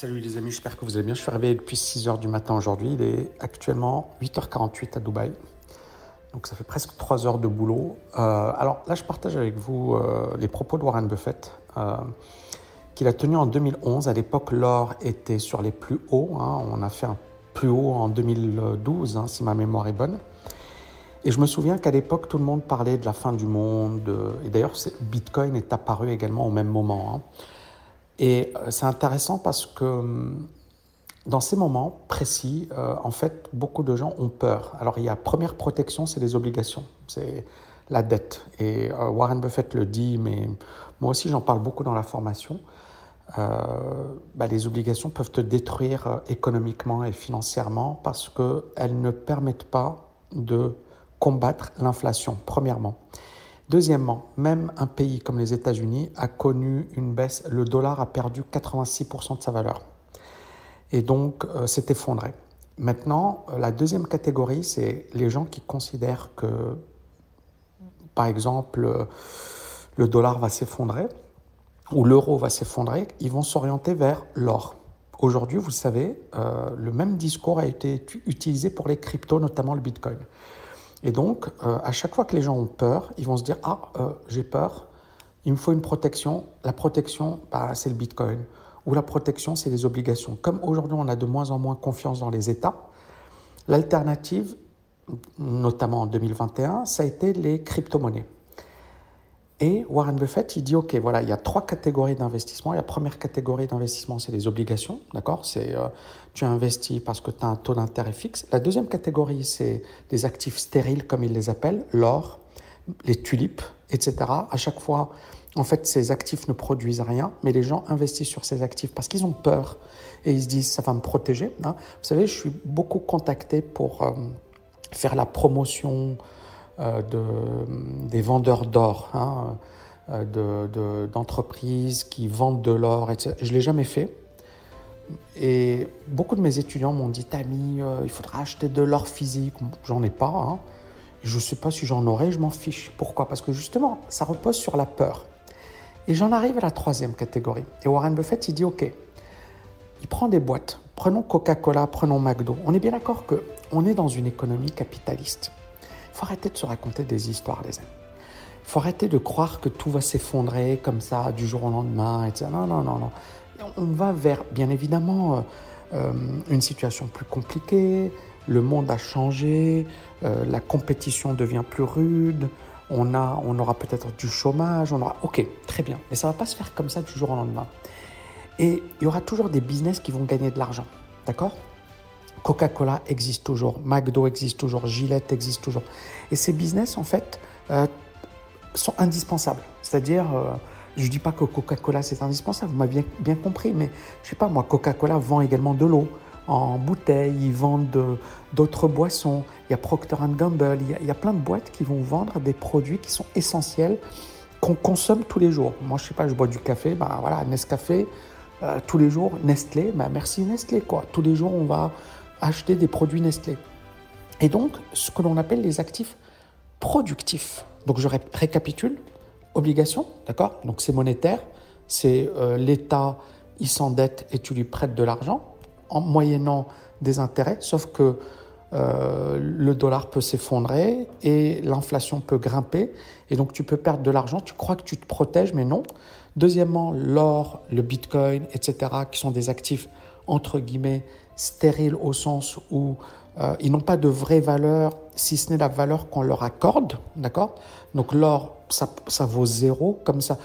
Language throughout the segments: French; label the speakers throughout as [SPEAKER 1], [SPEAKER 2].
[SPEAKER 1] Salut les amis, j'espère que vous allez bien. Je suis réveillé depuis 6h du matin aujourd'hui. Il est actuellement 8h48 à Dubaï. Donc ça fait presque 3 heures de boulot. Euh, alors là, je partage avec vous euh, les propos de Warren Buffett euh, qu'il a tenu en 2011. À l'époque, l'or était sur les plus hauts. Hein. On a fait un plus haut en 2012, hein, si ma mémoire est bonne. Et je me souviens qu'à l'époque, tout le monde parlait de la fin du monde. et d'ailleurs, Bitcoin est apparu également au même moment. Hein. Et euh, c'est intéressant parce que hum, dans ces moments précis, euh, en fait, beaucoup de gens ont peur. Alors, il y a première protection, c'est les obligations, c'est la dette. Et euh, Warren Buffett le dit, mais moi aussi, j'en parle beaucoup dans la formation. Bah, les obligations peuvent te détruire économiquement et financièrement parce qu'elles ne permettent pas de combattre l'inflation, premièrement. Deuxièmement, même un pays comme les États-Unis a connu une baisse. Le dollar a perdu 86% de sa valeur. Et donc, euh, s'est effondré. Maintenant, euh, la deuxième catégorie, c'est les gens qui considèrent que, par exemple, euh, le dollar va s'effondrer ou l'euro va s'effondrer. Ils vont s'orienter vers l'or. Aujourd'hui, vous savez, le même discours a été utilisé pour les cryptos, notamment le Bitcoin. Et donc, euh, à chaque fois que les gens ont peur, ils vont se dire Ah, euh, j'ai peur, il me faut une protection. La protection, bah, c'est le bitcoin. Ou la protection, c'est les obligations. Comme aujourd'hui, on a de moins en moins confiance dans les États, l'alternative, notamment en 2021, ça a été les crypto-monnaies. Et Warren Buffett, il dit, OK, voilà, il y a trois catégories d'investissement. La première catégorie d'investissement, c'est les obligations, d'accord? C'est euh, tu investis parce que tu as un taux d'intérêt fixe. La deuxième catégorie, c'est des actifs stériles, comme ils les appellent, l'or, les tulipes, etc. À chaque fois, en fait, ces actifs ne produisent rien, mais les gens investissent sur ces actifs parce qu'ils ont peur et ils se disent, ça va me protéger. Hein. Vous savez, je suis beaucoup contacté pour euh, faire la promotion de, des vendeurs d'or, hein, euh, d'entreprises qui vendent de l'or, etc. Je ne l'ai jamais fait. Et beaucoup de mes étudiants m'ont dit Tami, euh, il faudra acheter de l'or physique. J'en ai pas. Hein. Je ne sais pas si j'en aurai, je m'en fiche. Pourquoi? Parce que justement, ça repose sur la peur. Et j'en arrive à la troisième catégorie. Et Warren Buffett, il dit OK, il prend des boîtes. Prenons Coca-Cola, prenons McDo. On est bien d'accord qu'on est dans une économie capitaliste faut arrêter de se raconter des histoires, les amis. Il faut arrêter de croire que tout va s'effondrer comme ça du jour au lendemain, etc. Non, non, non, non. On va vers, bien évidemment, euh, euh, une situation plus compliquée. Le monde a changé, euh, la compétition devient plus rude. On, a, on aura peut-être du chômage, on aura... Ok, très bien. Mais ça ne va pas se faire comme ça du jour au lendemain. Et il y aura toujours des business qui vont gagner de l'argent. D'accord? Coca-Cola existe toujours, McDo existe toujours, Gillette existe toujours. Et ces business, en fait, euh, sont indispensables. C'est-à-dire, euh, je ne dis pas que Coca-Cola, c'est indispensable, vous m'avez bien, compris, mais je sais pas, moi, Coca-Cola vend également de l'eau en bouteille, ils vendent d'autres boissons, il y a Procter Gamble, il y, a, il y, a, plein de boîtes qui vont vendre des produits qui sont essentiels, qu'on consomme tous les jours. Moi, je sais pas, je bois du café, ben voilà, Nescafé, euh, tous les jours, Nestlé, ben merci Nestlé, quoi. Tous les jours, on va acheter des produits Nestlé. Et donc, ce que l'on appelle les actifs productifs. Donc, je récapitule. Obligation, d'accord? Donc, c'est monétaire. C'est euh, l'État, il s'endette et tu lui prêtes de l'argent en moyennant des intérêts, sauf que euh, le dollar peut s'effondrer et l'inflation peut grimper et donc tu peux perdre de l'argent. Tu crois que tu te protèges, mais non. Deuxièmement, l'or, le bitcoin, etc., qui sont des actifs entre guillemets stériles au sens où euh, ils n'ont pas de vraie valeur, si ce n'est la valeur qu'on leur accorde, d'accord? Donc l'or, ça, ça, vaut zéro, comme ça.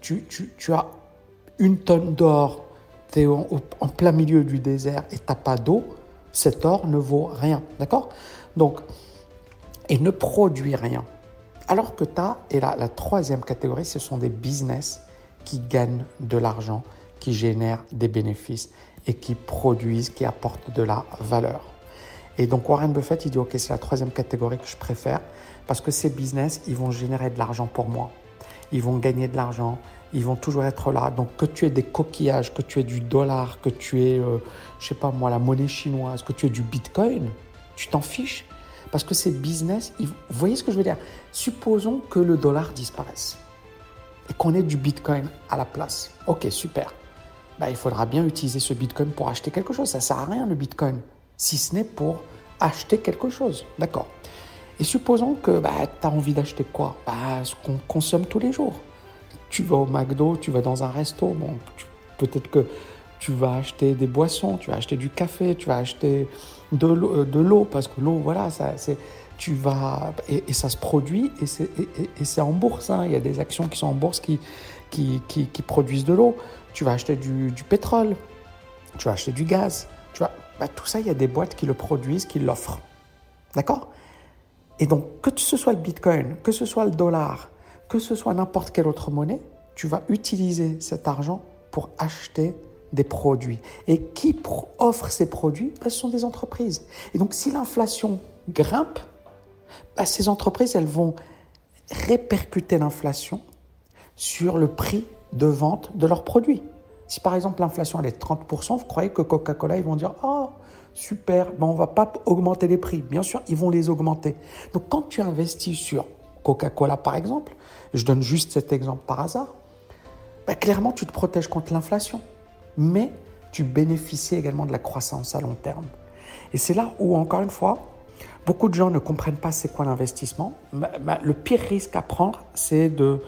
[SPEAKER 1] Tu, tu, tu as une tonne d'or, tu es en, plein milieu du désert et tu n'as pas d'eau, cet or ne vaut rien, d'accord? Donc, et ne produit rien. Alors que tu as, et là, la troisième catégorie, ce sont des business qui gagnent de l'argent, qui génèrent des bénéfices et qui produisent, qui apportent de la valeur. Et donc Warren Buffett, il dit, OK, c'est la troisième catégorie que je préfère parce que ces business, ils vont générer de l'argent pour moi. Ils vont gagner de l'argent, ils vont toujours être là. Donc que tu aies des coquillages, que tu aies du dollar, que tu aies, euh, je sais pas moi, la monnaie chinoise, que tu aies du bitcoin, tu t'en fiches. Parce que ces business, vous voyez ce que je veux dire? Supposons que le dollar disparaisse et qu'on ait du bitcoin à la place. Ok, super. Bah, il faudra bien utiliser ce Bitcoin pour acheter quelque chose. Ça ne sert à rien le Bitcoin, si ce n'est pour acheter quelque chose. D'accord. Et supposons que bah, tu as envie d'acheter quoi? Bah, Ce qu'on consomme tous les jours. Tu vas au McDo, tu vas dans un resto, bon, peut-être que tu vas acheter des boissons, tu vas acheter du café, tu vas acheter de l'eau, euh, parce que l'eau, voilà, ça, tu vas, et, ça se produit, et c'est, en bourse. Hein. Il y a des actions qui sont en bourse qui, produisent de l'eau. Tu vas acheter du, pétrole, tu vas acheter du gaz. Tu vas, bah, tout ça, il y a des boîtes qui le produisent, qui l'offrent. D'accord? Et donc, que ce soit le Bitcoin, que ce soit le dollar, que ce soit n'importe quelle autre monnaie, tu vas utiliser cet argent pour acheter des produits. Et qui offre ces produits? Ben, Ce sont des entreprises. Et donc si l'inflation grimpe, ben, ces entreprises, elles vont répercuter l'inflation sur le prix de vente de leurs produits. Si par exemple l'inflation elle est 30%, vous croyez que Coca-Cola, ils vont dire Oh, super, ben, on ne va pas augmenter les prix. Bien sûr, ils vont les augmenter. Donc quand tu investis sur Coca-Cola par exemple, je donne juste cet exemple par hasard, clairement tu te protèges contre l'inflation mais tu bénéficies également de la croissance à long terme. Et c'est là où, encore une fois, beaucoup de gens ne comprennent pas c'est quoi l'investissement. Le pire risque à prendre, c'est de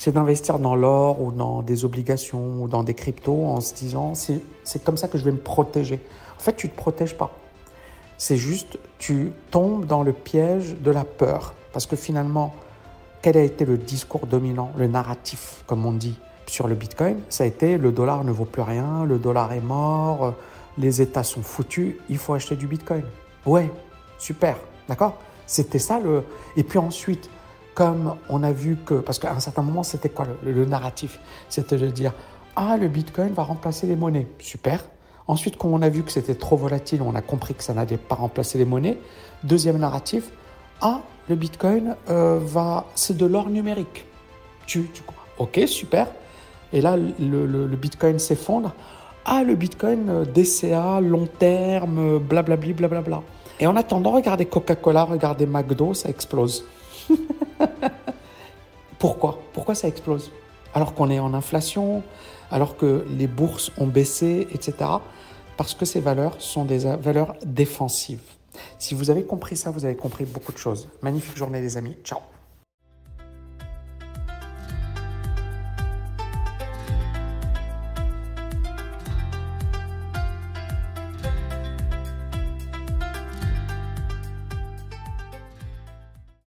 [SPEAKER 1] c'est d'investir dans l'or ou dans des obligations ou dans des cryptos en se disant c'est comme ça que je vais me protéger. En fait, tu ne te protèges pas. C'est juste, tu tombes dans le piège de la peur. Parce que finalement, quel a été le discours dominant, le narratif, comme on dit sur le Bitcoin, ça a été le dollar ne vaut plus rien, le dollar est mort, les États sont foutus, il faut acheter du Bitcoin. Ouais, super, d'accord? C'était ça le. Et puis ensuite, comme on a vu que. Parce qu'à un certain moment, c'était quoi le, narratif? C'était de dire Ah, le Bitcoin va remplacer les monnaies. Super. Ensuite, quand on a vu que c'était trop volatile, on a compris que ça n'allait pas remplacer les monnaies. Deuxième narratif Ah, le Bitcoin euh, va. C'est de l'or numérique. Tu, tu... Ok, super. Et là, le, Bitcoin s'effondre. Ah, le Bitcoin euh, DCA, long terme, blablabli, blablabla. Et en attendant, regardez Coca-Cola, regardez McDo, ça explose. Pourquoi? Pourquoi ça explose? Alors qu'on est en inflation, alors que les bourses ont baissé, etc. Parce que ces valeurs sont des valeurs défensives. Si vous avez compris ça, vous avez compris beaucoup de choses. Magnifique journée les amis. Ciao